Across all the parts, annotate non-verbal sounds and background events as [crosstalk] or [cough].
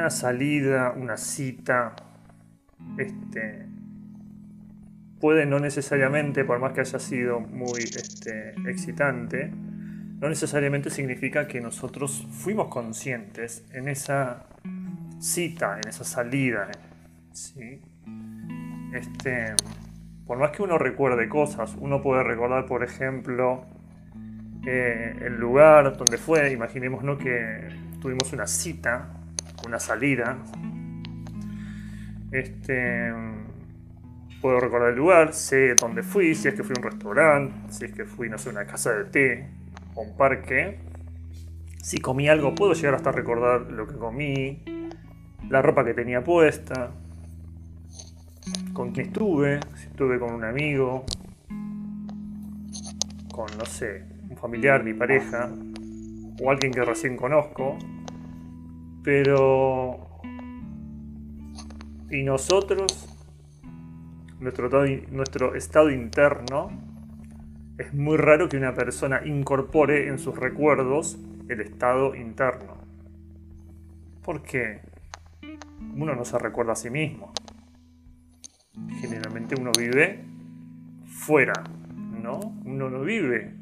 una salida, una cita, este, puede no necesariamente, por más que haya sido muy este, excitante, no necesariamente significa que nosotros fuimos conscientes en esa cita, en esa salida. ¿sí? Este, por más que uno recuerde cosas, uno puede recordar, por ejemplo, eh, el lugar donde fue, imaginémonos que tuvimos una cita, una salida. Este, puedo recordar el lugar, sé dónde fui, si es que fui a un restaurante, si es que fui, no sé, una casa de té o un parque. Si comí algo, puedo llegar hasta recordar lo que comí, la ropa que tenía puesta, con quién estuve, si estuve con un amigo, con, no sé, un familiar, mi pareja, o alguien que recién conozco, pero... ¿Y nosotros? Nuestro, estado interno es muy raro que una persona incorpore en sus recuerdos el estado interno. ¿Por qué? Uno no se recuerda a sí mismo. Generalmente uno vive fuera, ¿no? Uno no vive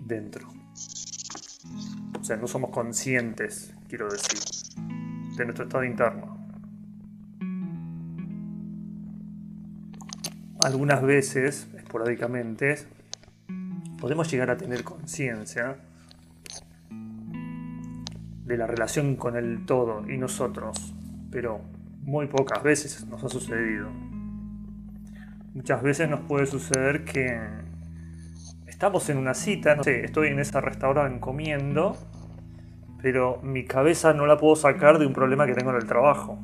dentro. No somos conscientes, quiero decir, de nuestro estado interno. Algunas veces, esporádicamente, podemos llegar a tener conciencia de la relación con el todo y nosotros, pero muy pocas veces nos ha sucedido. Muchas veces nos puede suceder que estamos en una cita, no sé, estoy en ese restaurante comiendo, pero mi cabeza no la puedo sacar de un problema que tengo en el trabajo.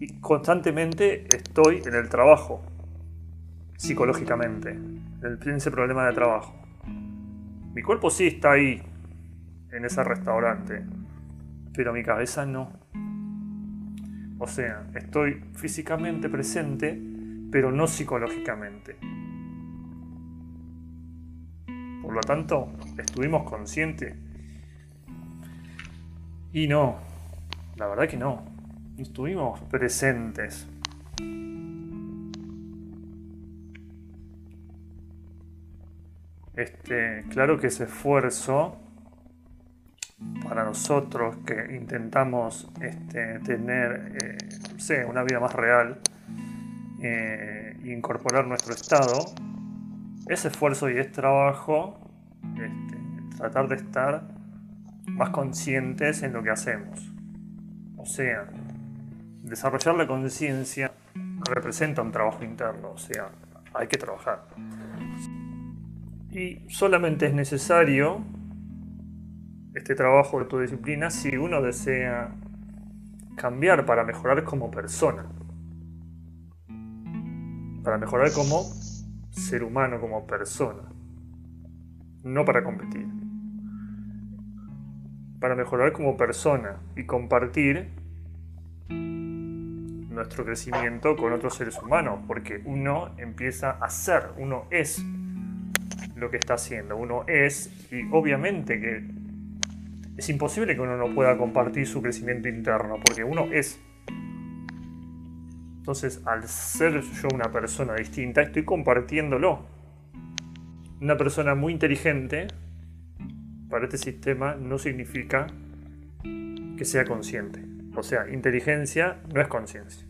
Y constantemente estoy en el trabajo, psicológicamente, en ese problema de trabajo. Mi cuerpo sí está ahí, en ese restaurante, pero mi cabeza no. O sea, estoy físicamente presente, pero no psicológicamente. Por lo tanto, estuvimos conscientes. Y no, la verdad que no. Estuvimos presentes. Este, claro que ese esfuerzo para nosotros que intentamos este, tener eh, una vida más real e incorporar nuestro estado, ese esfuerzo y ese trabajo, este, tratar de estar más conscientes en lo que hacemos. O sea, desarrollar la conciencia representa un trabajo interno, o sea, hay que trabajar. Y solamente es necesario este trabajo de tu disciplina si uno desea cambiar para mejorar como persona, para mejorar como ser humano, como persona, no para competir, para mejorar como persona y compartir nuestro crecimiento con otros seres humanos, porque uno empieza a ser, uno es lo que está haciendo, uno es, y obviamente que es imposible que uno no pueda compartir su crecimiento interno, porque uno es. Entonces, al ser yo una persona distinta, estoy compartiéndolo. Una persona muy inteligente, para este sistema, no significa que sea consciente. O sea, inteligencia no es conciencia.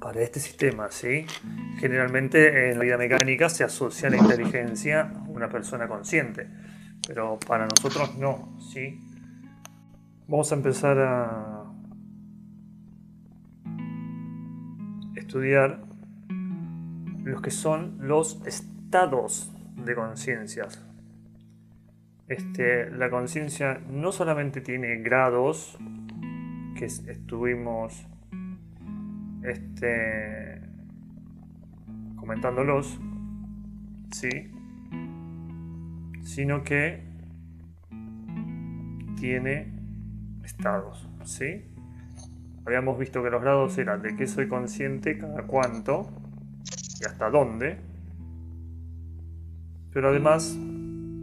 Para este sistema, ¿sí? Generalmente en la vida mecánica se asocia la inteligencia una persona consciente, pero para nosotros no, ¿sí? Vamos a empezar a estudiar los que son los estados de conciencias. Este, la conciencia no solamente tiene grados, que estuvimos este, comentándolos, ¿sí? sino que tiene estados, ¿sí? Habíamos visto que los grados eran de qué soy consciente, cada cuánto y hasta dónde. Pero además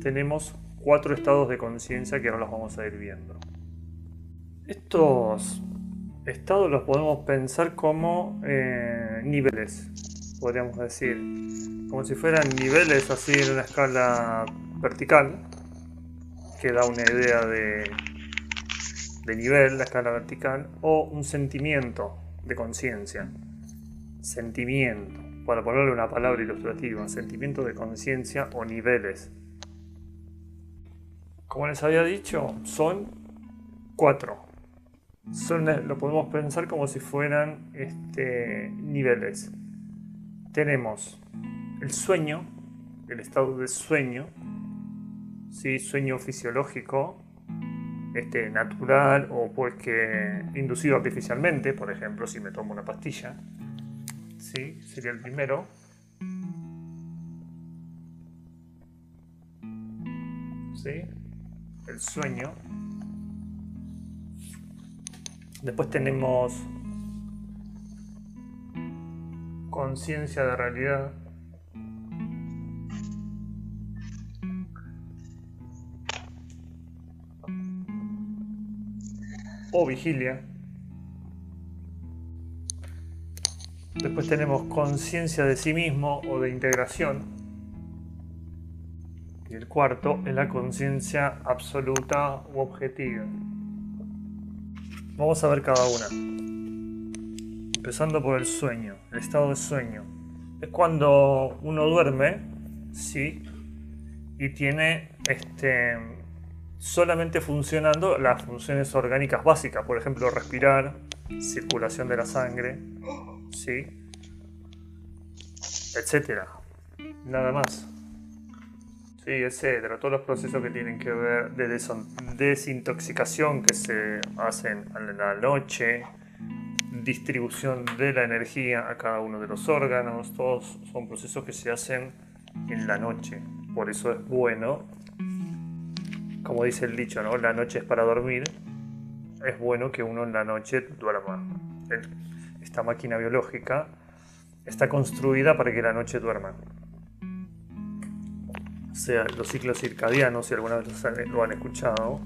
tenemos cuatro estados de conciencia que ahora los vamos a ir viendo. Estos estados los podemos pensar como eh, niveles, podríamos decir, como si fueran niveles así en una escala vertical, que da una idea de, de nivel, la escala vertical, o un sentimiento de conciencia. Sentimiento, para ponerle una palabra ilustrativa, sentimiento de conciencia o niveles. Como les había dicho, son cuatro. Son, lo podemos pensar como si fueran este, niveles. Tenemos el sueño, el estado de sueño, ¿sí? sueño fisiológico, este, natural o pues que inducido artificialmente, por ejemplo, si me tomo una pastilla, ¿sí? sería el primero. ¿Sí? El sueño. Después tenemos conciencia de realidad. o vigilia. Después tenemos conciencia de sí mismo o de integración. Y el cuarto es la conciencia absoluta u objetiva. Vamos a ver cada una. Empezando por el sueño, el estado de sueño. Es cuando uno duerme, sí, y tiene este solamente funcionando las funciones orgánicas básicas, por ejemplo, respirar, circulación de la sangre, ¿sí? etcétera. Nada más. Sí, etcétera. Todos los procesos que tienen que ver de desintoxicación que se hacen en la noche, distribución de la energía a cada uno de los órganos, todos son procesos que se hacen en la noche. Por eso es bueno como dice el dicho, ¿no? La noche es para dormir. Es bueno que uno en la noche duerma. Esta máquina biológica está construida para que la noche duerma. O los ciclos circadianos, si alguna vez lo han escuchado,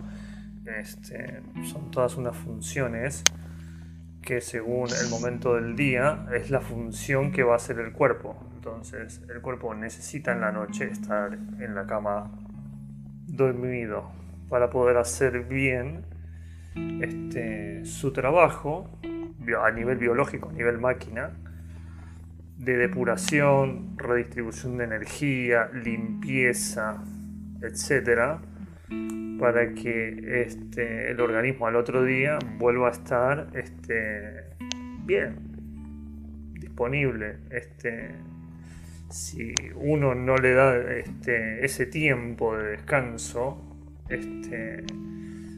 este, son todas unas funciones que según el momento del día es la función que va a hacer el cuerpo. Entonces el cuerpo necesita en la noche estar en la cama dormido para poder hacer bien este, su trabajo a nivel biológico, a nivel máquina, de depuración, redistribución de energía, limpieza, etcétera, para que este, el organismo al otro día vuelva a estar este, bien, disponible. Este, si uno no le da este, ese tiempo de descanso, este,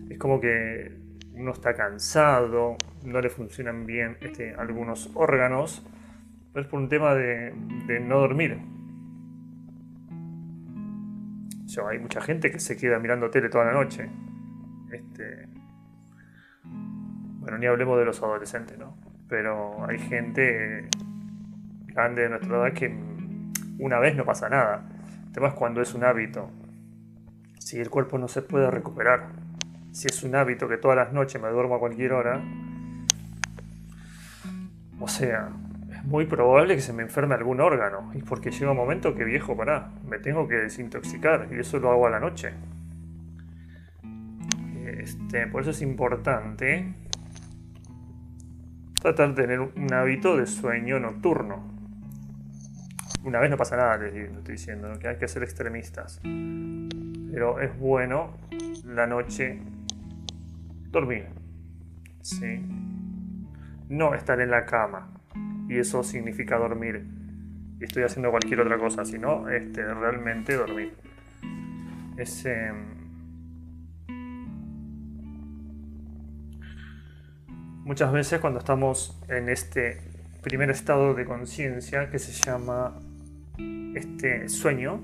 es como que uno está cansado, no le funcionan bien este, algunos órganos, pero es por un tema de, no dormir. hay mucha gente que se queda mirando tele toda la noche. Este, bueno, ni hablemos de los adolescentes, ¿no? Pero hay gente grande de nuestra edad que una vez no pasa nada. El tema es cuando es un hábito. Si el cuerpo no se puede recuperar. Si es un hábito que todas las noches me duermo a cualquier hora. O sea, es muy probable que se me enferme algún órgano. Y porque llega un momento que viejo, pará, me tengo que desintoxicar. Y eso lo hago a la noche. Este, por eso es importante tratar de tener un hábito de sueño nocturno una vez no pasa nada, les estoy diciendo, que hay que ser extremistas. Pero es bueno la noche dormir. ¿sí? No estar en la cama. Y eso significa dormir. Estoy haciendo cualquier otra cosa, sino este, realmente dormir. Ese, muchas veces cuando estamos en este primer estado de conciencia que se llama este sueño,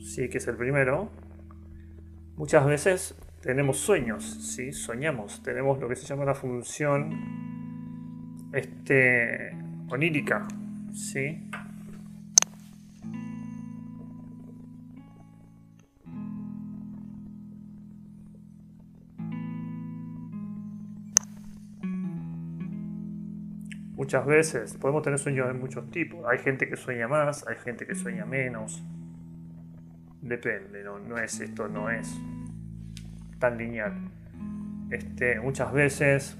sí, que es el primero, muchas veces tenemos sueños, ¿sí? soñamos, tenemos lo que se llama la función este, onírica. ¿sí? Muchas veces podemos tener sueños de muchos tipos. Hay gente que sueña más, hay gente que sueña menos. Depende, no, no es esto, no es tan lineal. Este, muchas veces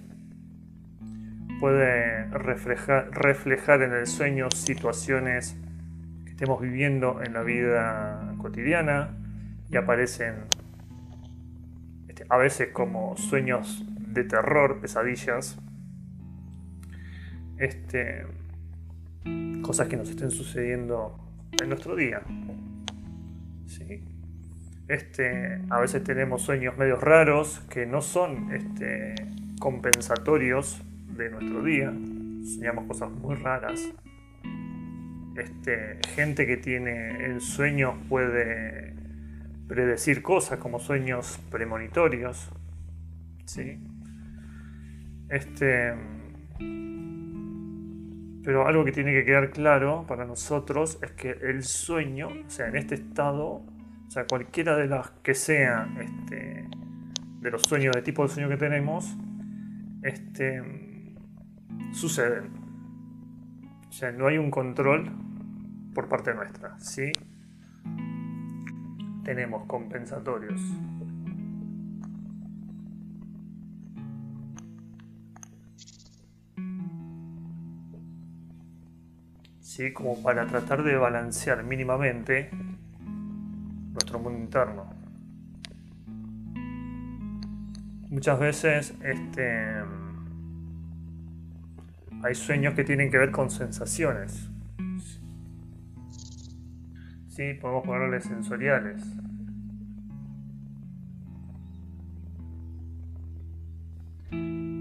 puede reflejar, en el sueño situaciones que estemos viviendo en la vida cotidiana y aparecen este, a veces como sueños de terror, pesadillas, este, cosas que nos estén sucediendo en nuestro día. ¿sí? Este, a veces tenemos sueños medios raros que no son este, compensatorios de nuestro día. Soñamos cosas muy raras. Este, gente que tiene en sueños puede predecir cosas como sueños premonitorios. Este, pero algo que tiene que quedar claro para nosotros es que el sueño, o sea, en este estado, sea, cualquiera de las que sea este, de los sueños, de tipo de sueño que tenemos, este, suceden. O sea, no hay un control por parte nuestra, ¿sí? Tenemos compensatorios. ¿sí? como para tratar de balancear mínimamente nuestro mundo interno. Muchas veces este, hay sueños que tienen que ver con sensaciones. Sí, podemos ponerle sensoriales.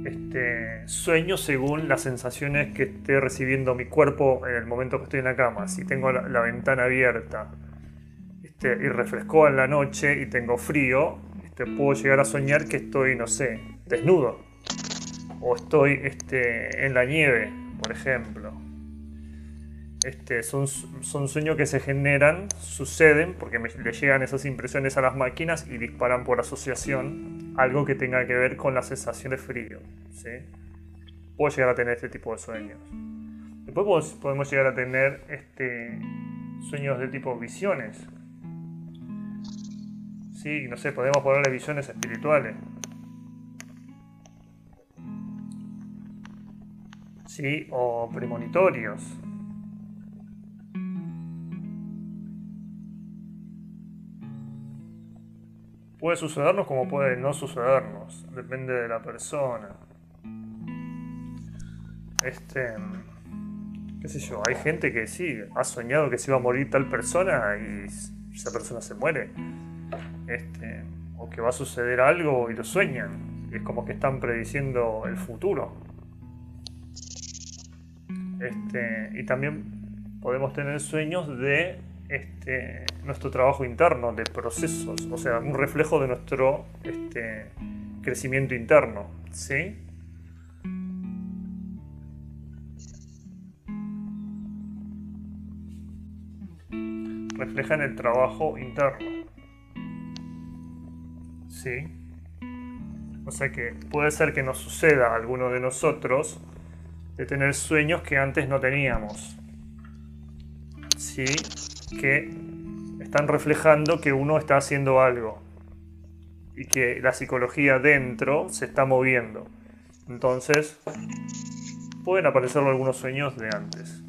Este, sueño según las sensaciones que esté recibiendo mi cuerpo en el momento que estoy en la cama. Si tengo la, ventana abierta este, y refrescó en la noche y tengo frío, este, puedo llegar a soñar que estoy, no sé, desnudo. O estoy este, en la nieve, por ejemplo. Este, son, son sueños que se generan, suceden, porque le llegan esas impresiones a las máquinas y disparan por asociación algo que tenga que ver con la sensación de frío. ¿sí? Puedo llegar a tener este tipo de sueños. Después podemos llegar a tener este, sueños de tipo visiones. Sí, no sé, podemos ponerle visiones espirituales. Sí, o premonitorios. Puede sucedernos como puede no sucedernos, depende de la persona. Este, qué sé yo, hay gente que sí, ha soñado que se iba a morir tal persona y esa persona se muere. Este, o que va a suceder algo y lo sueñan. Es como que están prediciendo el futuro. Este, y también podemos tener sueños de este, nuestro trabajo interno, de procesos, o sea, un reflejo de nuestro crecimiento interno. ¿sí? Reflejan el trabajo interno. O sea que puede ser que nos suceda a alguno de nosotros de tener sueños que antes no teníamos. ¿Sí? que están reflejando que uno está haciendo algo y que la psicología dentro se está moviendo. Entonces, pueden aparecer algunos sueños de antes.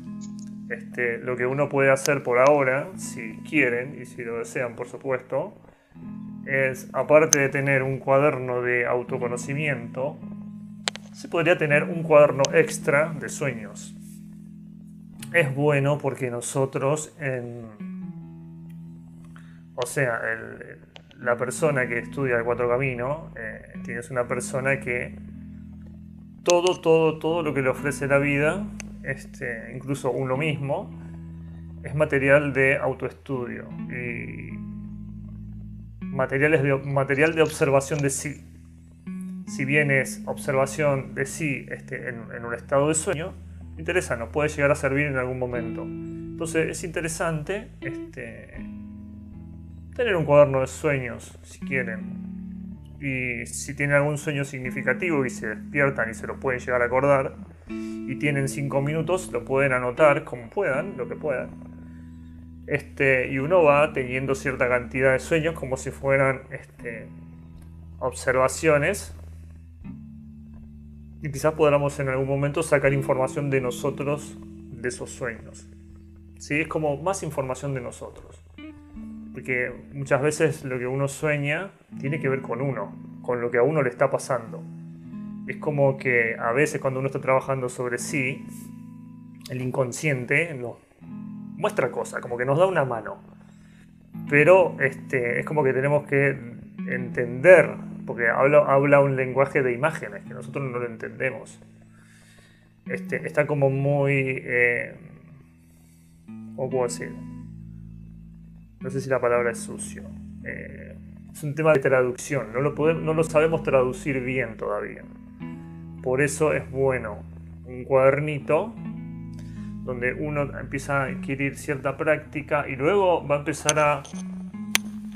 Este, lo que uno puede hacer por ahora, si quieren y si lo desean, por supuesto, es, aparte de tener un cuaderno de autoconocimiento, se podría tener un cuaderno extra de sueños. Es bueno porque nosotros, o sea, la persona que estudia el Cuatro Caminos, eh, tienes una persona que todo, todo, todo lo que le ofrece la vida, este, incluso uno mismo, es material de autoestudio materiales material de observación de sí. Si bien es observación de sí este, en un estado de sueño, interesa, nos puede llegar a servir en algún momento. Entonces es interesante este, tener un cuaderno de sueños, si quieren. Y si tienen algún sueño significativo y se despiertan y se lo pueden llegar a acordar, y tienen 5 minutos, lo pueden anotar como puedan, lo que puedan. Este, y uno va teniendo cierta cantidad de sueños como si fueran este, observaciones. Y quizás podamos en algún momento sacar información de nosotros de esos sueños. ¿Sí? Es como más información de nosotros. Porque muchas veces lo que uno sueña tiene que ver con uno, con lo que a uno le está pasando. Es como que a veces cuando uno está trabajando sobre sí, el inconsciente nos muestra cosas, como que nos da una mano. Pero este, es como que tenemos que entender, porque habla, habla un lenguaje de imágenes que nosotros no lo entendemos. Este, está como muy... Eh, ¿Cómo puedo decir? No sé si la palabra es sucio. Eh, es un tema de traducción, no lo, podemos, no lo sabemos traducir bien todavía. Por eso es bueno un cuadernito donde uno empieza a adquirir cierta práctica y luego va a empezar a,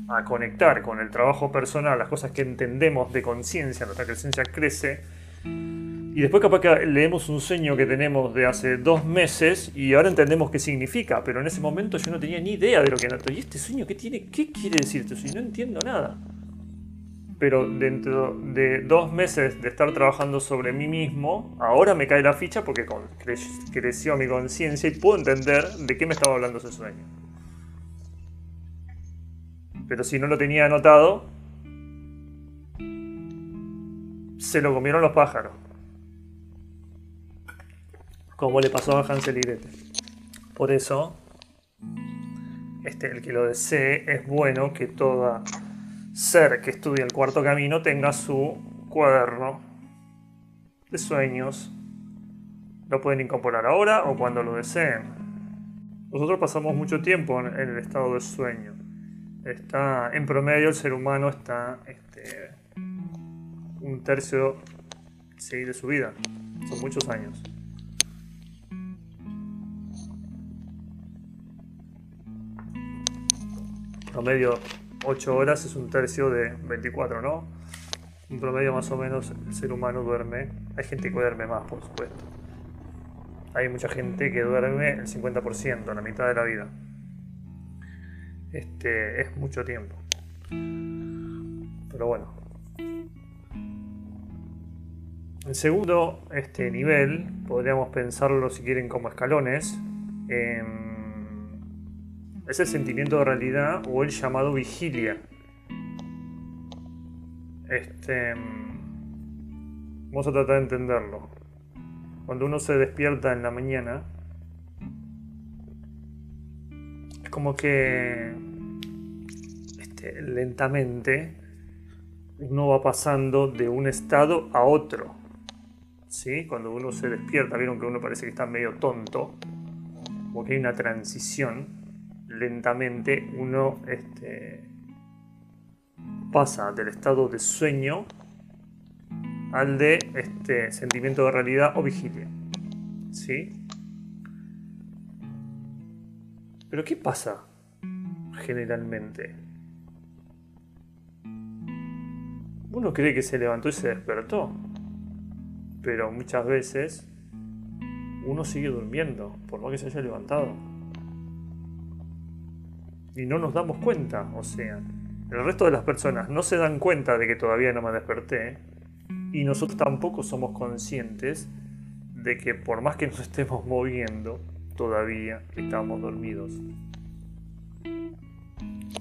a conectar con el trabajo personal, las cosas que entendemos de conciencia, nuestra conciencia crece y después capaz que leemos un sueño que tenemos de hace dos meses y ahora entendemos qué significa, pero en ese momento yo no tenía ni idea de lo que era. ¿Y este sueño qué tiene? ¿Qué quiere decir este? No entiendo nada. Pero dentro de dos meses de estar trabajando sobre mí mismo, ahora me cae la ficha porque creció mi conciencia y puedo entender de qué me estaba hablando ese sueño. Pero si no lo tenía anotado, se lo comieron los pájaros como le pasó a Hansel y. Por eso, este, el que lo desee, es bueno que todo ser que estudia el cuarto camino tenga su cuaderno de sueños. Lo pueden incorporar ahora o cuando lo deseen. Nosotros pasamos mucho tiempo en, el estado de sueño. Está, en promedio el ser humano está este, un tercio de su vida. Son muchos años. promedio 8 horas es un tercio de 24, ¿no? Un promedio más o menos el ser humano duerme. Hay gente que duerme más, por supuesto. Hay mucha gente que duerme el 50%, la mitad de la vida. Este es mucho tiempo. Pero bueno. El segundo este nivel, podríamos pensarlo si quieren como escalones es el sentimiento de realidad o el llamado vigilia. Este, vamos a tratar de entenderlo. Cuando uno se despierta en la mañana, es como que este, lentamente uno va pasando de un estado a otro. ¿Sí? Cuando uno se despierta, vieron que uno parece que está medio tonto, como que hay una transición lentamente uno este, pasa del estado de sueño al de este sentimiento de realidad o vigilia. ¿Sí? Pero ¿qué pasa generalmente? Uno cree que se levantó y se despertó, pero muchas veces uno sigue durmiendo, por más que se haya levantado y no nos damos cuenta, o sea, el resto de las personas no se dan cuenta de que todavía no me desperté y nosotros tampoco somos conscientes de que por más que nos [laughs] estemos moviendo, todavía estamos dormidos.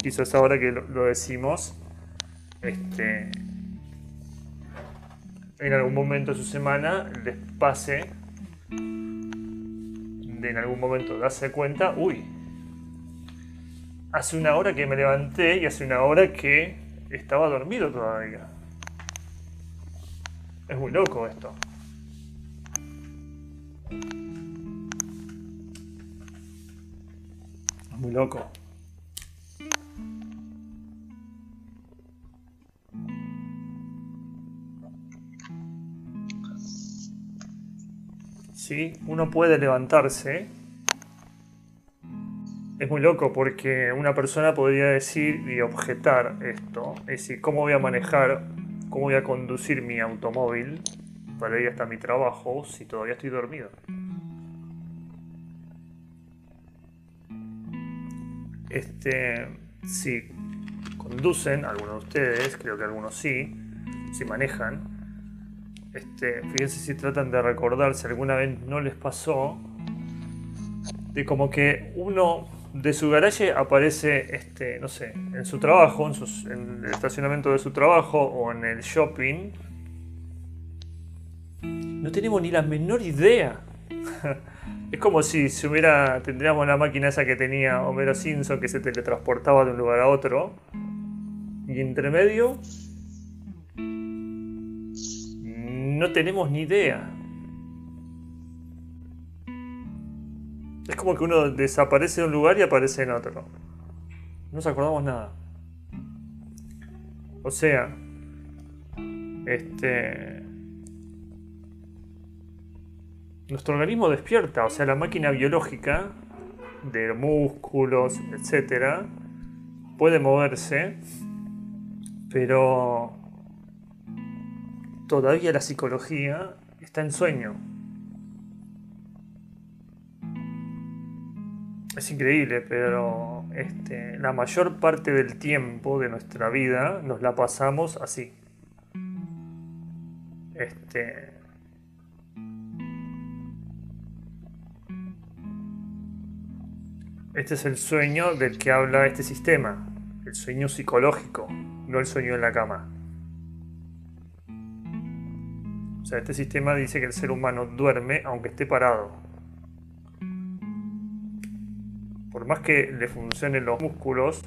Quizás ahora que lo, decimos, este, en algún momento de su semana les pase de en algún momento darse cuenta, uy, hace una hora que me levanté y hace una hora que estaba dormido todavía. Es muy loco esto. Es muy loco. Sí, uno puede levantarse es muy loco porque una persona podría decir y objetar esto, es decir, cómo voy a manejar, cómo voy a conducir mi automóvil para ir hasta mi trabajo si todavía estoy dormido? Este, si conducen, algunos de ustedes, creo que algunos sí, si manejan, este, fíjense si tratan de recordar si alguna vez no les pasó, de como que uno de su garaje aparece, este, no sé, en su trabajo, en, en el estacionamiento de su trabajo o en el shopping. No tenemos ni la menor idea. [laughs] es como si se hubiera, tendríamos la máquina esa que tenía Homero Simpson que se teletransportaba de un lugar a otro. Y entre medio no tenemos ni idea. Es como que uno desaparece de un lugar y aparece en otro. No nos acordamos nada. O sea, este. Nuestro organismo despierta, o sea, la máquina biológica de músculos, etcétera, puede moverse, pero todavía la psicología está en sueño. Es increíble, pero este, la mayor parte del tiempo de nuestra vida nos la pasamos así. Este, este es el sueño del que habla este sistema, el sueño psicológico, no el sueño en la cama. O sea, este sistema dice que el ser humano duerme aunque esté parado. Por más que le funcionen los músculos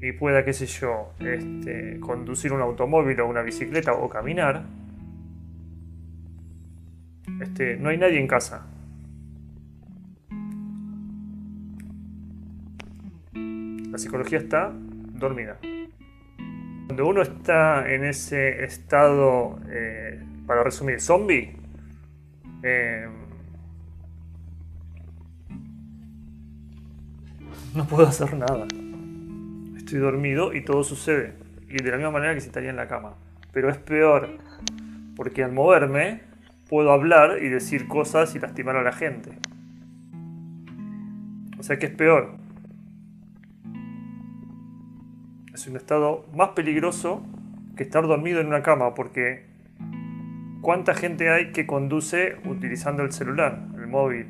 y pueda, qué sé yo, este, conducir un automóvil o una bicicleta o caminar, este, no hay nadie en casa. La psicología está dormida. Cuando uno está en ese estado eh, para resumir, zombie. Eh, no puedo hacer nada. Estoy dormido y todo sucede. Y de la misma manera que si estaría en la cama. Pero es peor. Porque al moverme puedo hablar y decir cosas y lastimar a la gente. O sea que es peor. Es un estado más peligroso que estar dormido en una cama porque ¿Cuánta gente hay que conduce utilizando el celular, el móvil?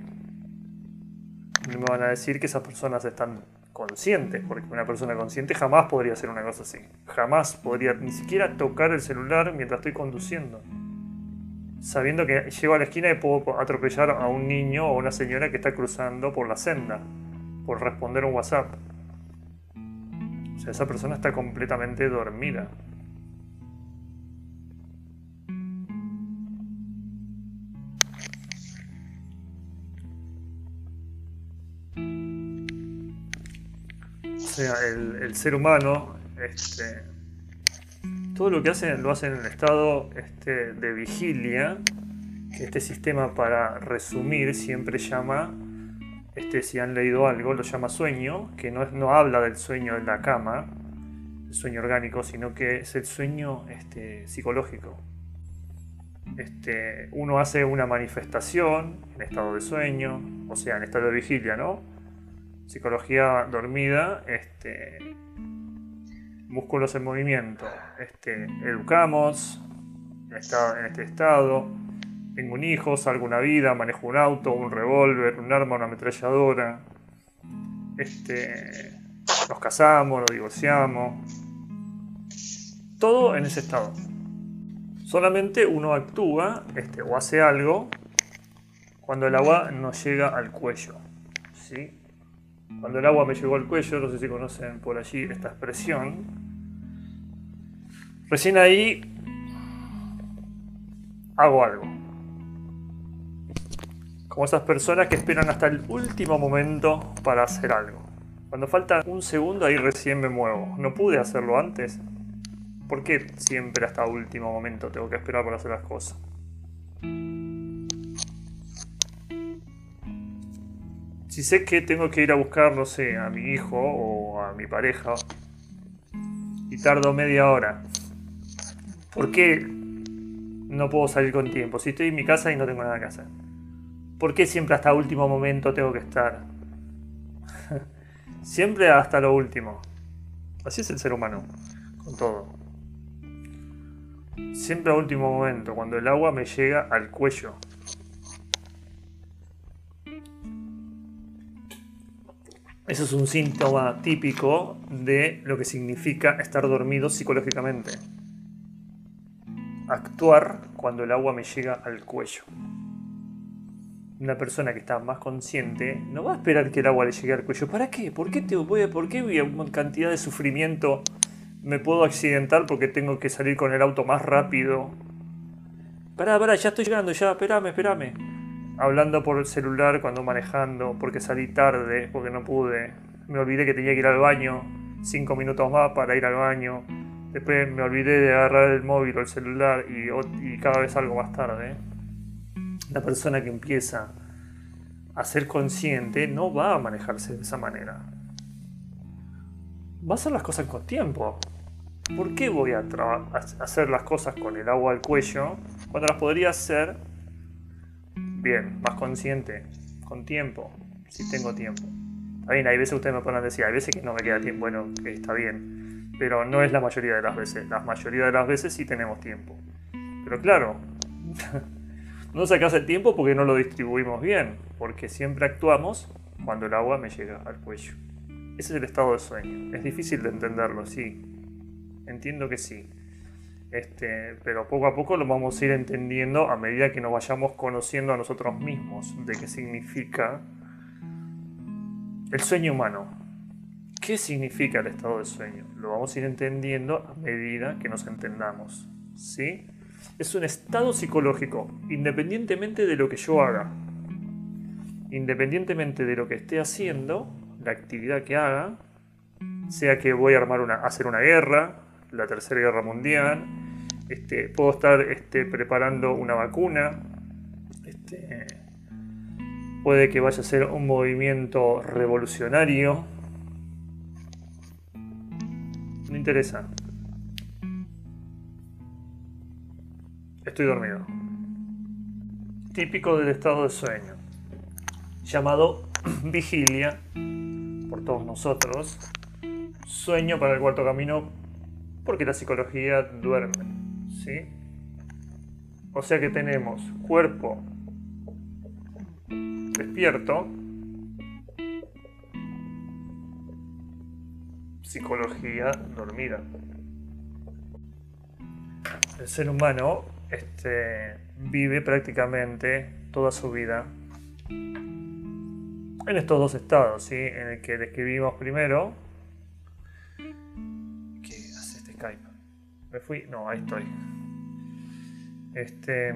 No me van a decir que esas personas están conscientes, porque una persona consciente jamás podría hacer una cosa así. Jamás podría ni siquiera tocar el celular mientras estoy conduciendo. Sabiendo que llego a la esquina y puedo atropellar a un niño o una señora que está cruzando por la senda, por responder un WhatsApp. O sea, esa persona está completamente dormida. Sea, el, ser humano, este, todo lo que hacen lo hacen en estado este, de vigilia, este sistema para resumir siempre llama, este, si han leído algo, lo llama sueño, que no, no habla del sueño en la cama, el sueño orgánico, sino que es el sueño este, psicológico. Este, uno hace una manifestación en estado de sueño, o sea, en estado de vigilia, ¿no? Psicología dormida, este, músculos en movimiento. Este, educamos en, este estado. Tengo un hijo, salgo una vida, manejo un auto, un revólver, un arma, una ametralladora. Este, nos casamos, nos divorciamos. Todo en ese estado. Solamente uno actúa este, o hace algo cuando el agua nos llega al cuello. ¿sí? Cuando el agua me llegó al cuello, no sé si conocen por allí esta expresión, recién ahí hago algo. Como esas personas que esperan hasta el último momento para hacer algo. Cuando falta un segundo ahí recién me muevo. No pude hacerlo antes. ¿Por qué siempre hasta último momento tengo que esperar para hacer las cosas? Si sé que tengo que ir a buscar, no sé, a mi hijo o a mi pareja y tardo media hora, ¿por qué no puedo salir con tiempo. Si estoy en mi casa y no tengo nada que hacer. ¿Por qué siempre hasta último momento tengo que estar? [laughs] siempre hasta lo último. Así es el ser humano, con todo. Siempre a último momento, cuando el agua me llega al cuello. Eso es un síntoma típico de lo que significa estar dormido psicológicamente. Actuar cuando el agua me llega al cuello. Una persona que está más consciente no va a esperar que el agua le llegue al cuello. ¿Para qué? ¿Por qué, te voy, ¿por qué voy a una cantidad de sufrimiento? Me puedo accidentar porque tengo que salir con el auto más rápido. Pará, pará, ya estoy llegando, ya, espérame, espérame hablando por el celular cuando manejando, porque salí tarde, porque no pude. Me olvidé que tenía que ir al baño, cinco minutos más para ir al baño. Después me olvidé de agarrar el móvil o el celular y, cada vez algo más tarde. La persona que empieza a ser consciente no va a manejarse de esa manera. Va a hacer las cosas con tiempo. ¿Por qué voy a hacer las cosas con el agua al cuello cuando las podría hacer bien, más consciente, con tiempo, si tengo tiempo. Está hay veces ustedes me pueden decir, hay veces que no me queda tiempo, bueno, que está bien, pero no es la mayoría de las veces. La mayoría de las veces sí tenemos tiempo. Pero claro, [laughs] no sacas el tiempo porque no lo distribuimos bien, porque siempre actuamos cuando el agua me llega al cuello. Ese es el estado de sueño. Es difícil de entenderlo, sí. Entiendo que sí. Este, pero poco a poco lo vamos a ir entendiendo a medida que nos vayamos conociendo a nosotros mismos de qué significa el sueño humano. ¿Qué significa el estado de sueño? Lo vamos a ir entendiendo a medida que nos entendamos. ¿sí? Es un estado psicológico, independientemente de lo que yo haga. Independientemente de lo que esté haciendo, la actividad que haga, sea que voy a armar una, hacer una guerra, la Tercera Guerra Mundial, este, puedo estar este, preparando una vacuna, este, puede que vaya a ser un movimiento revolucionario. Me interesa. Estoy dormido. Típico del estado de sueño, llamado [clears throat] vigilia por todos nosotros. Sueño para el cuarto camino porque la psicología duerme. O sea que tenemos cuerpo despierto, psicología dormida. El ser humano este, vive prácticamente toda su vida en estos dos estados, ¿sí? en el que describimos primero Me fui. No, ahí estoy. Este.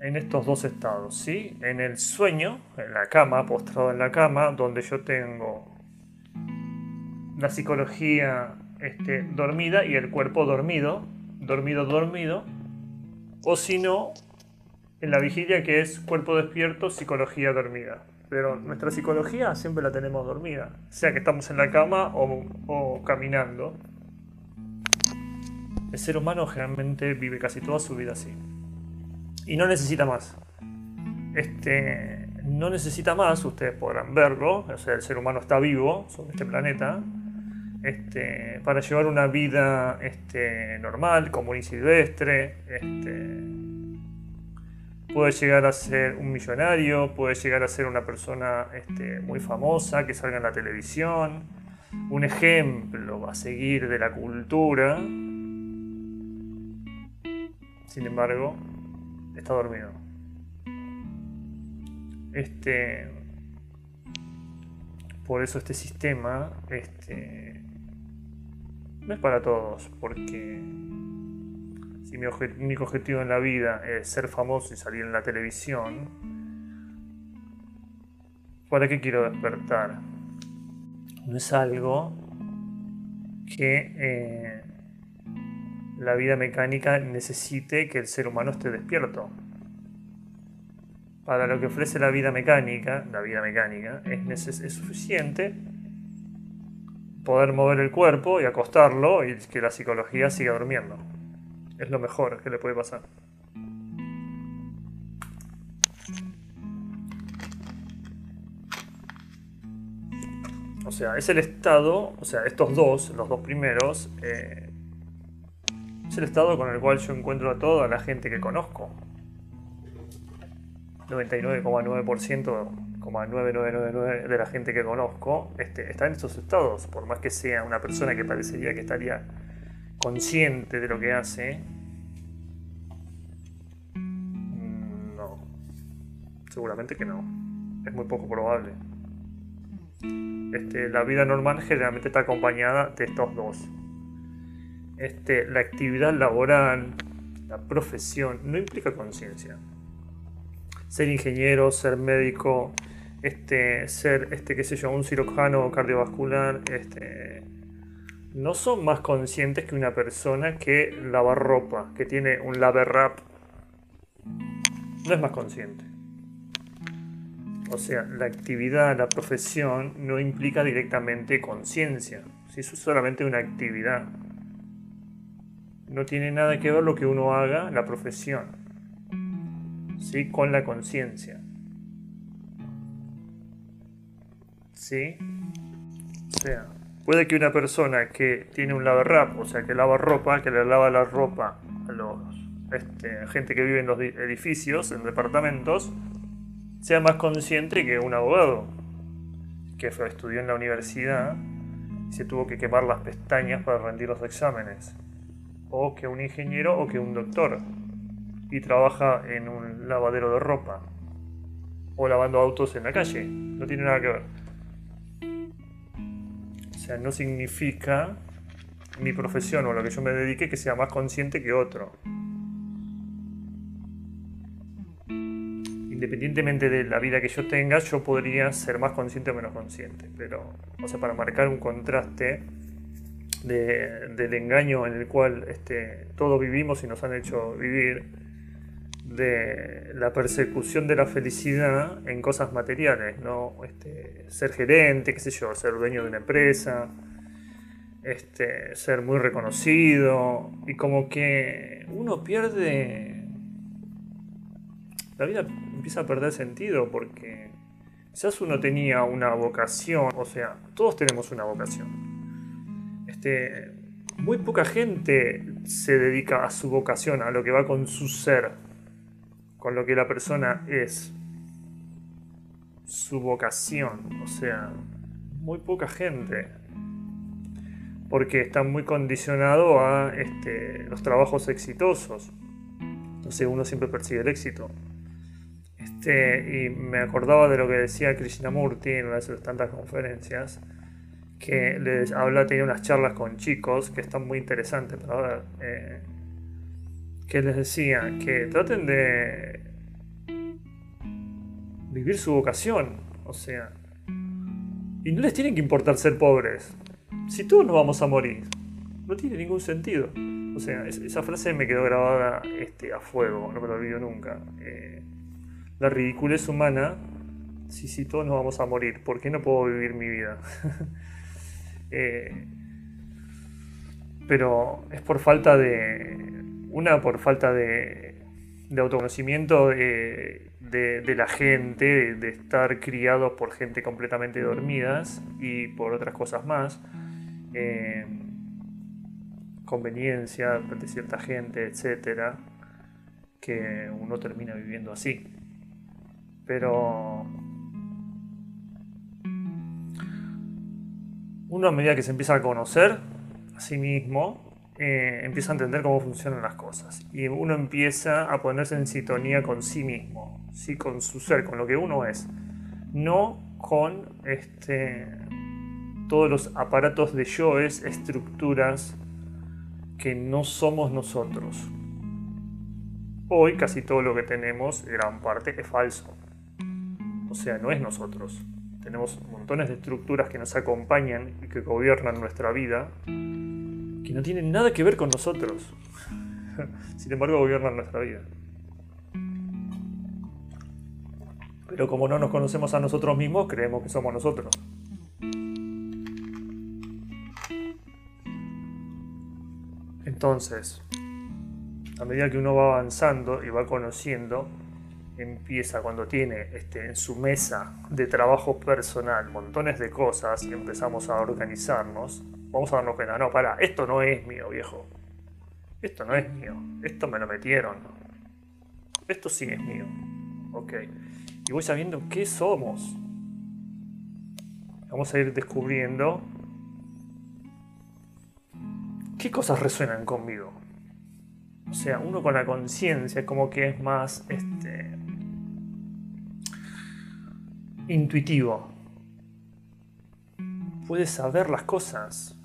En estos dos estados, ¿sí? En el sueño, en la cama, postrado en la cama, donde yo tengo la psicología este, dormida y el cuerpo dormido, dormido, dormido. O si no, en la vigilia que es cuerpo despierto, psicología dormida. Pero nuestra psicología siempre la tenemos dormida, sea que estamos en la cama o, caminando. El ser humano generalmente vive casi toda su vida así. Y no necesita más. Este, no necesita más, ustedes podrán verlo, o sea, el ser humano está vivo sobre este planeta, este, para llevar una vida este, normal, común y silvestre, este, puede llegar a ser un millonario, puede llegar a ser una persona este, muy famosa que salga en la televisión, un ejemplo a seguir de la cultura. Sin embargo, está dormido. Este, por eso este sistema este, no es para todos, porque si mi único objetivo en la vida es ser famoso y salir en la televisión, ¿para qué quiero despertar? No es algo que eh, la vida mecánica necesite que el ser humano esté despierto. Para lo que ofrece la vida mecánica, la vida mecánica, es, es suficiente poder mover el cuerpo y acostarlo y que la psicología siga durmiendo. Es lo mejor que le puede pasar. O sea, es el estado, o sea, estos dos, los dos primeros, eh, el estado con el cual yo encuentro a toda la gente que conozco. 99,9%, 9999 de la gente que conozco este, está en estos estados, por más que sea una persona que parecería que estaría consciente de lo que hace. Mm, no, seguramente que no, es muy poco probable. Este, la vida normal generalmente está acompañada de estos dos. Este, la actividad laboral, la profesión, no implica conciencia. Ser ingeniero, ser médico, este, ser, este, qué sé yo, un cirujano cardiovascular, este, no son más conscientes que una persona que lava ropa, que tiene un lave rap. No es más consciente. O sea, la actividad, la profesión no implica directamente conciencia. Si es solamente una actividad. No tiene nada que ver lo que uno haga, la profesión, ¿sí? con la conciencia. ¿Sí? O sea, puede que una persona que tiene un lavarrap, o sea, que lava ropa, que le lava la ropa a los este, gente que vive en los edificios, en departamentos, sea más consciente que un abogado que estudió en la universidad y se tuvo que quemar las pestañas para rendir los exámenes, o que un ingeniero o que un doctor y trabaja en un lavadero de ropa o lavando autos en la calle. No tiene nada que ver. O sea, no significa mi profesión o lo que yo me dedique que sea más consciente que otro. independientemente de la vida que yo tenga, yo podría ser más consciente o menos consciente. Pero, o sea, para marcar un contraste del engaño en el cual este, todos vivimos y nos han hecho vivir, de la persecución de la felicidad en cosas materiales, ¿no? Este, ser gerente, qué sé yo, ser dueño de una empresa, este, ser muy reconocido, y como que uno pierde la vida empieza a perder sentido porque quizás uno tenía una vocación, o sea, todos tenemos una vocación. Este, muy poca gente se dedica a su vocación, a lo que va con su ser, con lo que la persona es. Su vocación, o sea, muy poca gente. Porque está muy condicionado a este, los trabajos exitosos. Entonces uno siempre persigue el éxito. Este, y me acordaba de lo que decía Krishnamurti en una de sus tantas conferencias, que les habla, tenía unas charlas con chicos que están muy interesantes para ver, eh, que les decía que traten de vivir su vocación, o sea, y no les tiene que importar ser pobres, si todos nos vamos a morir, no tiene ningún sentido. O sea, esa frase me quedó grabada este, a fuego, no me lo olvido nunca. Eh, la ridiculez humana, si, si todos nos vamos a morir, ¿por qué no puedo vivir mi vida? [laughs] Eh, pero es por falta de, una, por falta de, autoconocimiento de, la gente, de, estar criados por gente completamente dormidas y por otras cosas más. Eh, conveniencia de cierta gente, etcétera, que uno termina viviendo así. Pero uno a medida que se empieza a conocer a sí mismo, eh, empieza a entender cómo funcionan las cosas. Y uno empieza a ponerse en sintonía con sí mismo, ¿sí? con su ser, con lo que uno es. No con este, todos los aparatos de yoes, estructuras que no somos nosotros. Hoy casi todo lo que tenemos, gran parte, es falso. O sea, no es nosotros. Tenemos montones de estructuras que nos acompañan y que gobiernan nuestra vida, que no tienen nada que ver con nosotros. [laughs] Sin embargo, gobiernan nuestra vida. Pero como no nos conocemos a nosotros mismos, creemos que somos nosotros. Entonces, A medida que uno va avanzando y va conociendo, empieza cuando tiene este, en su mesa de trabajo personal montones de cosas y empezamos a organizarnos, vamos a darnos cuenta, no, para, esto no es mío, viejo. Esto no es mío. Esto me lo metieron. Esto sí es mío. Ok. Y voy sabiendo qué somos. Vamos a ir descubriendo qué cosas resuenan conmigo. O sea, uno con la conciencia como que es más este, intuitivo. Puede saber las cosas.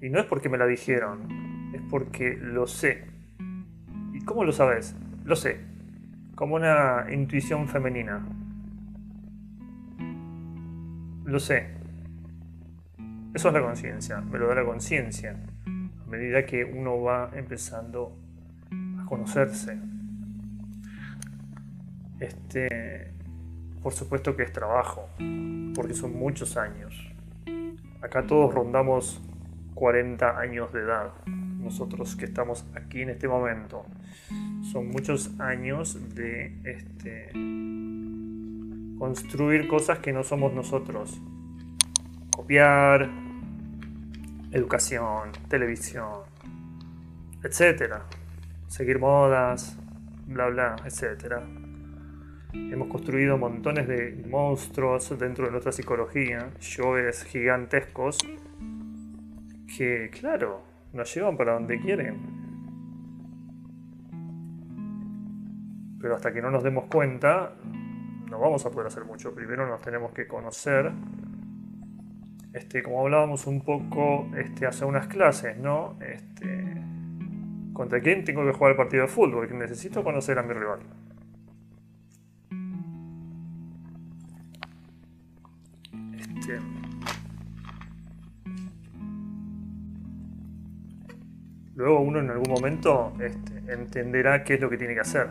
Y no es porque me la dijeron, es porque lo sé. ¿Y cómo lo sabes? Lo sé. Como una intuición femenina. Lo sé. Eso es la conciencia, me lo da la conciencia. A medida que uno va empezando a conocerse. Este, por supuesto que es trabajo, porque son muchos años. Acá todos rondamos 40 años de edad, nosotros que estamos aquí en este momento. Son muchos años de este, construir cosas que no somos nosotros. Copiar, educación, televisión, etcétera. Seguir modas, bla bla, etcétera. Hemos construido montones de monstruos dentro de nuestra psicología, yoes gigantescos, que, claro, nos llevan para donde quieren. Pero hasta que no nos demos cuenta, no vamos a poder hacer mucho. Primero nos tenemos que conocer. Este, como hablábamos un poco este, hace unas clases, ¿no? Este, ¿Contra quién tengo que jugar el partido de fútbol? Que necesito conocer a mi rival. Luego uno en algún momento este, entenderá qué es lo que tiene que hacer.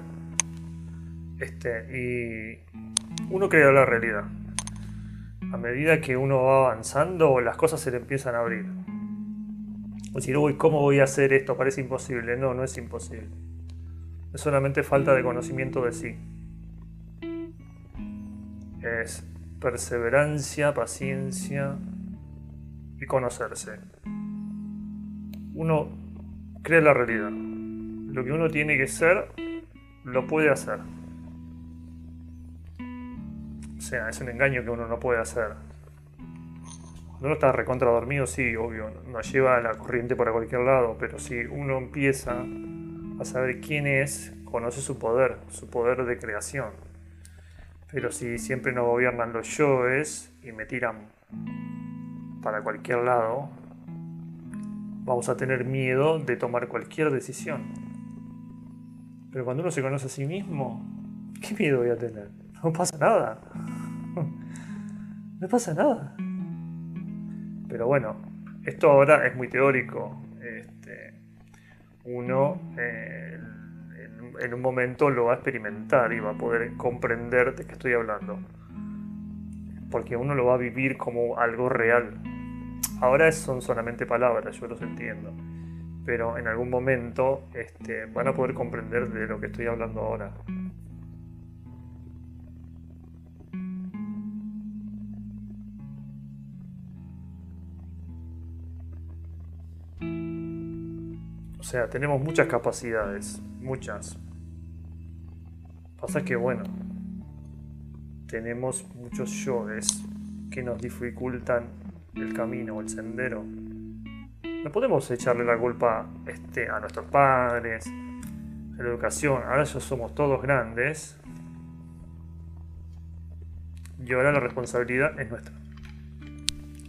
Este, y uno crea la realidad. A medida que uno va avanzando, las cosas se le empiezan a abrir. O decir, uy, ¿cómo voy a hacer esto? Parece imposible. No, no es imposible. Es solamente falta de conocimiento de sí. Es perseverancia, paciencia y conocerse. Uno crea la realidad. Lo que uno tiene que ser, lo puede hacer. O sea, es un engaño que uno no puede hacer. Cuando uno está recontra dormido, sí, obvio, nos lleva la corriente para cualquier lado, pero si uno empieza a saber quién es, conoce su poder, su poder de creación. Pero si siempre nos gobiernan los yoes y me tiran para cualquier lado, vamos a tener miedo de tomar cualquier decisión. Pero cuando uno se conoce a sí mismo, [laughs] ¿qué miedo voy a tener? No pasa nada. [laughs] No pasa nada. Pero bueno, esto ahora es muy teórico. Este, uno eh, en un momento lo va a experimentar y va a poder comprender de qué estoy hablando. Porque uno lo va a vivir como algo real. Ahora son solamente palabras, yo los entiendo. Pero en algún momento este, van a poder comprender de lo que estoy hablando ahora. O sea, tenemos muchas capacidades, muchas. Pasa que, bueno, tenemos muchos yoes que nos dificultan el camino o el sendero. No podemos echarle la culpa este, a nuestros padres, a la educación. Ahora ya somos todos grandes. Y ahora la responsabilidad es nuestra.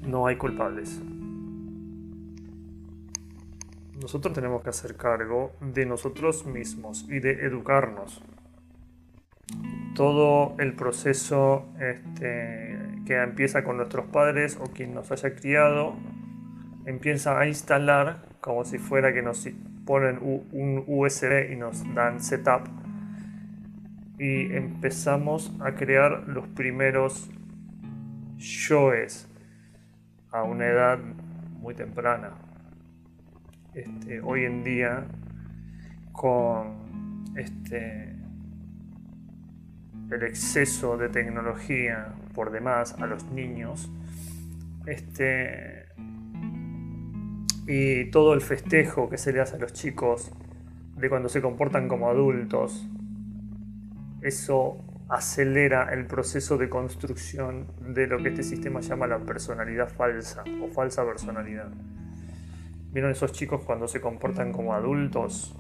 No hay culpables. Nosotros tenemos que hacer cargo de nosotros mismos y de educarnos todo el proceso este, que empieza con nuestros padres o quien nos haya criado, empieza a instalar como si fuera que nos ponen un USB y nos dan setup y empezamos a crear los primeros yoes a una edad muy temprana. Este, hoy en día con este el exceso de tecnología por demás a los niños. Este, y todo el festejo que se le hace a los chicos de cuando se comportan como adultos, eso acelera el proceso de construcción de lo que este sistema llama la personalidad falsa o falsa personalidad. ¿Vieron esos chicos cuando se comportan como adultos?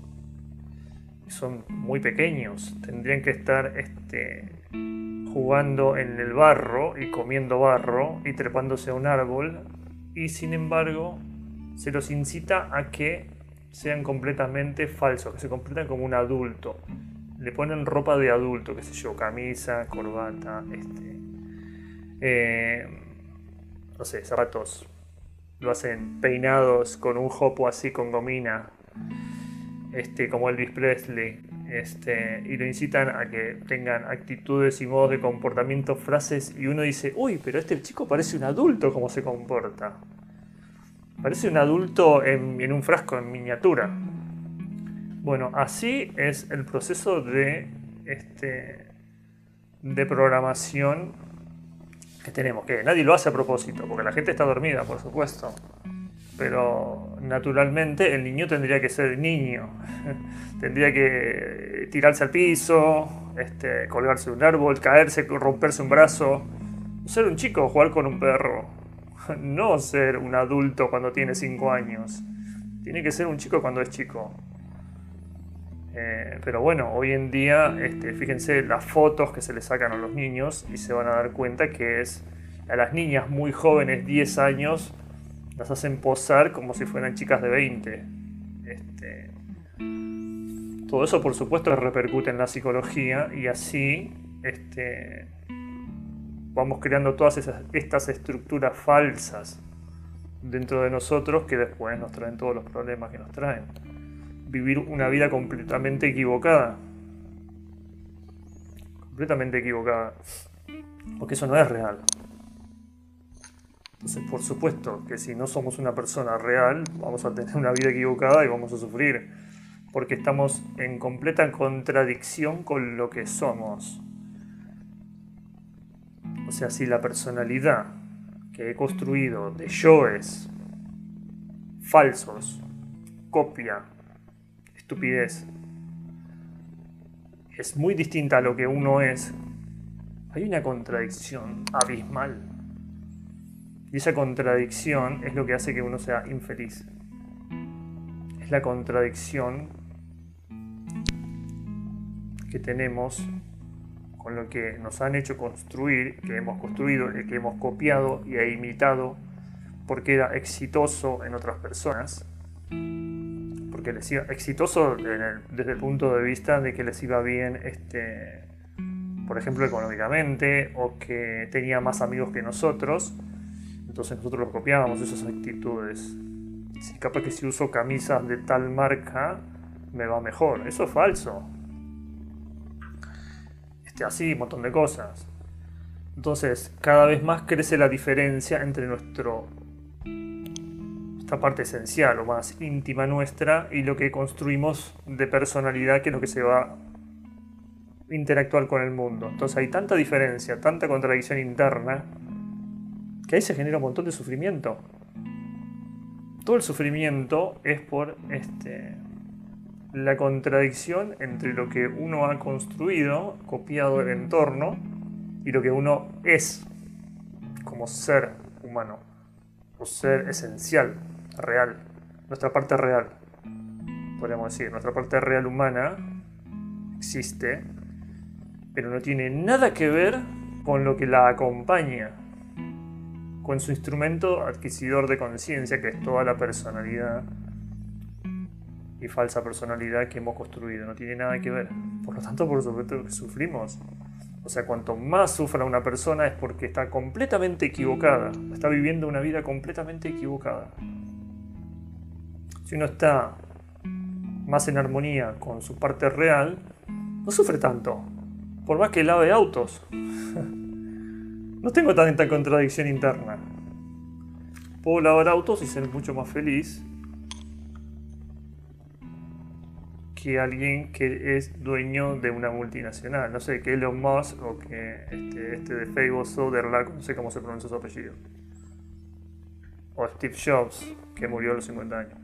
Son muy pequeños, tendrían que estar este, jugando en el barro y comiendo barro y trepándose a un árbol y sin embargo se los incita a que sean completamente falsos, que se comporten como un adulto. Le ponen ropa de adulto, qué sé yo, camisa, corbata, este, eh, no sé, zapatos. Lo hacen peinados con un jopo así con gomina, este, como Elvis Presley. Este, y lo incitan a que tengan actitudes y modos de comportamiento, frases, y uno dice, uy, pero este chico parece un adulto como se comporta. Parece un adulto en, un frasco en miniatura. Bueno, así es el proceso de, este, de programación que tenemos, que nadie lo hace a propósito, porque la gente está dormida, por supuesto. Pero naturalmente el niño tendría que ser niño. [laughs] tendría que tirarse al piso, este, colgarse de un árbol, caerse, romperse un brazo. Ser un chico, jugar con un perro. [laughs] no ser un adulto cuando tiene 5 años. Tiene que ser un chico cuando es chico. Eh, pero bueno, hoy en día, este, fíjense las fotos que se le sacan a los niños y se van a dar cuenta que es a las niñas muy jóvenes, 10 años, las hacen posar como si fueran chicas de 20. Este, todo eso, por supuesto, repercute en la psicología y así este, vamos creando todas estas estructuras falsas dentro de nosotros que después nos traen todos los problemas que nos traen. Vivir una vida completamente equivocada. Completamente equivocada. Porque eso no es real. Por supuesto que si no somos una persona real, vamos a tener una vida equivocada y vamos a sufrir. Porque estamos en completa contradicción con lo que somos. O sea, si la personalidad que he construido de yoes falsos, copia, estupidez, es muy distinta a lo que uno es, hay una contradicción abismal. Y esa contradicción es lo que hace que uno sea infeliz. Es la contradicción que tenemos con lo que nos han hecho construir, que hemos construido, que hemos copiado y he imitado, porque era exitoso en otras personas, porque les iba exitoso desde el punto de vista de que les iba bien, este, por ejemplo, económicamente, o que tenía más amigos que nosotros, entonces nosotros los copiábamos esas actitudes. Si capaz que si uso camisas de tal marca, me va mejor. Eso es falso así, un montón de cosas. Entonces, cada vez más crece la diferencia entre nuestro esta parte esencial o más íntima nuestra y lo que construimos de personalidad que es lo que se va a interactuar con el mundo. Entonces hay tanta diferencia, tanta contradicción interna, que ahí se genera un montón de sufrimiento. Todo el sufrimiento es por este, la contradicción entre lo que uno ha construido, copiado el entorno, y lo que uno es como ser humano, o ser esencial, real, nuestra parte real, podríamos decir, nuestra parte real humana existe, pero no tiene nada que ver con lo que la acompaña, con su instrumento adquisidor de conciencia, que es toda la personalidad y falsa personalidad que hemos construido. No tiene nada que ver. Por lo tanto, por supuesto que sufrimos. O sea, cuanto más sufra una persona es porque está completamente equivocada. Está viviendo una vida completamente equivocada. Si uno está más en armonía con su parte real, no sufre tanto. Por más que lave autos. [laughs] no tengo tanta contradicción interna. Puedo lavar autos y ser mucho más feliz que alguien que es dueño de una multinacional. No sé, que Elon Musk o que este, este de Facebook, Soderlack, no sé cómo se pronuncia su apellido. O Steve Jobs, que murió a los 50 años.